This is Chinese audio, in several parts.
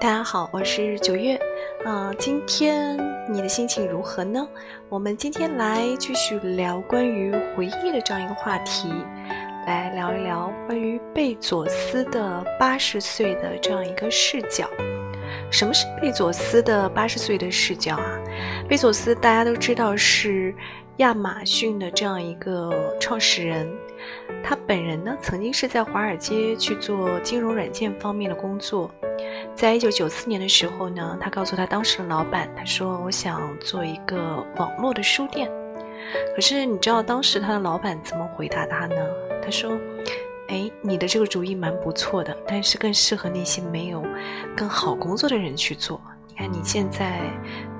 大家好，我是九月。啊，今天你的心情如何呢？我们今天来继续聊关于回忆的这样一个话题，来聊一聊关于贝佐斯的八十岁的这样一个视角。什么是贝佐斯的八十岁的视角啊？贝佐斯大家都知道是亚马逊的这样一个创始人，他本人呢曾经是在华尔街去做金融软件方面的工作。在一九九四年的时候呢，他告诉他当时的老板，他说：“我想做一个网络的书店。”可是你知道当时他的老板怎么回答他呢？他说：“哎，你的这个主意蛮不错的，但是更适合那些没有更好工作的人去做。你看你现在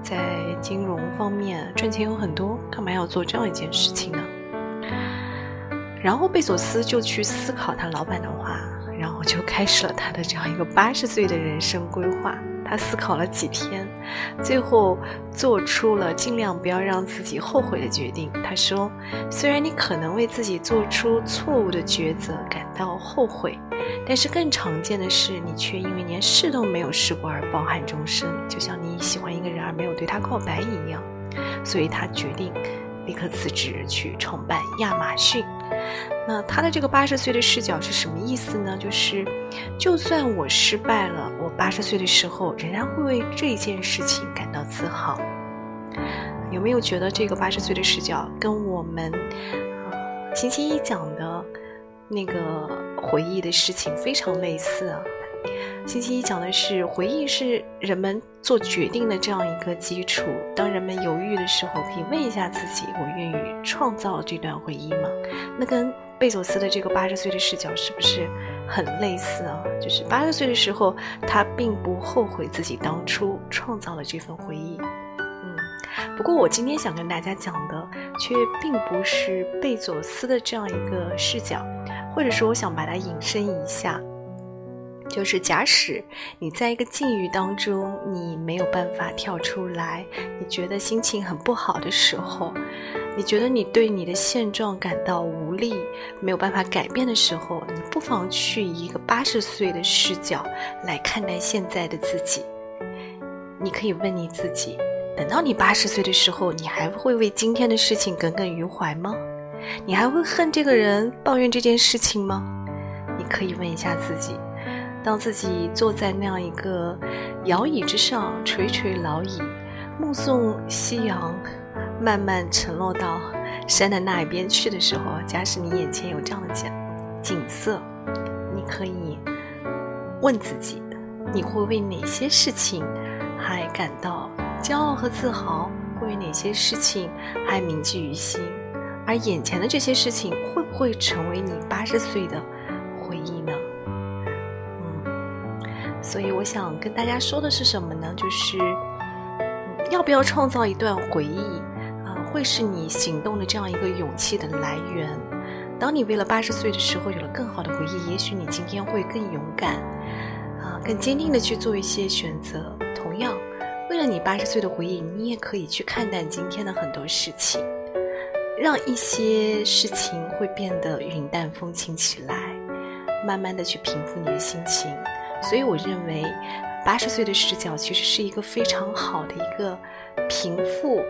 在金融方面赚钱有很多，干嘛要做这样一件事情呢？”然后贝索斯就去思考他老板的话。我就开始了他的这样一个八十岁的人生规划。他思考了几天，最后做出了尽量不要让自己后悔的决定。他说：“虽然你可能为自己做出错误的抉择感到后悔，但是更常见的是，你却因为连试都没有试过而抱憾终生，就像你喜欢一个人而没有对他告白一样。”所以他决定立刻辞职去创办亚马逊。那他的这个八十岁的视角是什么意思呢？就是，就算我失败了，我八十岁的时候仍然会为这件事情感到自豪。有没有觉得这个八十岁的视角跟我们星期一讲的那个回忆的事情非常类似啊？星期一讲的是回忆是人们做决定的这样一个基础。当人们犹豫的时候，可以问一下自己：我愿意创造这段回忆吗？那跟贝佐斯的这个八十岁的视角是不是很类似啊？就是八十岁的时候，他并不后悔自己当初创造了这份回忆。嗯，不过我今天想跟大家讲的，却并不是贝佐斯的这样一个视角，或者说，我想把它引申一下。就是假使你在一个境遇当中，你没有办法跳出来，你觉得心情很不好的时候，你觉得你对你的现状感到无力，没有办法改变的时候，你不妨去以一个八十岁的视角来看待现在的自己。你可以问你自己：等到你八十岁的时候，你还会为今天的事情耿耿于怀吗？你还会恨这个人、抱怨这件事情吗？你可以问一下自己。当自己坐在那样一个摇椅之上垂垂老矣，目送夕阳慢慢沉落到山的那一边去的时候，假使你眼前有这样的景景色，你可以问自己：你会为哪些事情还感到骄傲和自豪？会为哪些事情还铭记于心？而眼前的这些事情，会不会成为你八十岁的回忆呢？所以我想跟大家说的是什么呢？就是要不要创造一段回忆啊，会是你行动的这样一个勇气的来源。当你为了八十岁的时候有了更好的回忆，也许你今天会更勇敢啊，更坚定的去做一些选择。同样，为了你八十岁的回忆，你也可以去看淡今天的很多事情，让一些事情会变得云淡风轻起来，慢慢的去平复你的心情。所以我认为，八十岁的视角其实是一个非常好的一个平复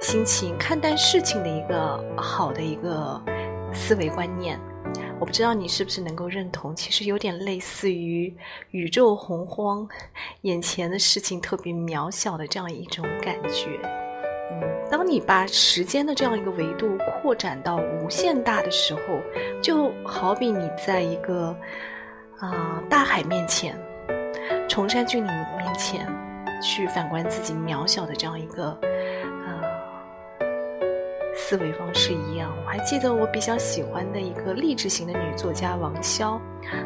心情、看待事情的一个好的一个思维观念。我不知道你是不是能够认同，其实有点类似于宇宙洪荒，眼前的事情特别渺小的这样一种感觉。嗯，当你把时间的这样一个维度扩展到无限大的时候，就好比你在一个。啊，大海面前，崇山峻岭面前，去反观自己渺小的这样一个呃思维方式一样。我还记得我比较喜欢的一个励志型的女作家王潇，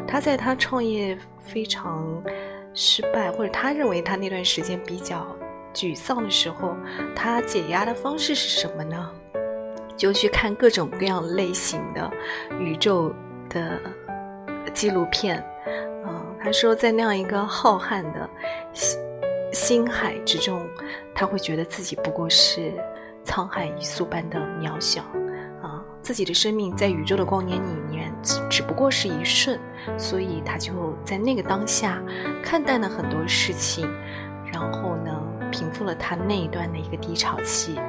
她在她创业非常失败，或者她认为她那段时间比较沮丧的时候，她解压的方式是什么呢？就去看各种各样类型的宇宙的。纪录片，嗯，他说，在那样一个浩瀚的星星海之中，他会觉得自己不过是沧海一粟般的渺小，啊，自己的生命在宇宙的光年里面只不过是一瞬，所以他就在那个当下看淡了很多事情，然后呢，平复了他那一段的一个低潮期。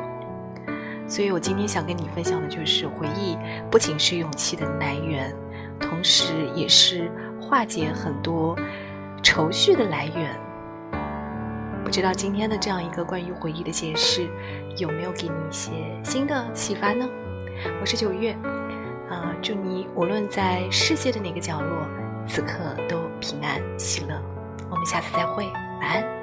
所以我今天想跟你分享的就是，回忆不仅是勇气的来源，同时也是化解很多愁绪的来源。不知道今天的这样一个关于回忆的解释，有没有给你一些新的启发呢？我是九月，啊，祝你无论在世界的哪个角落，此刻都平安喜乐。我们下次再会，晚安。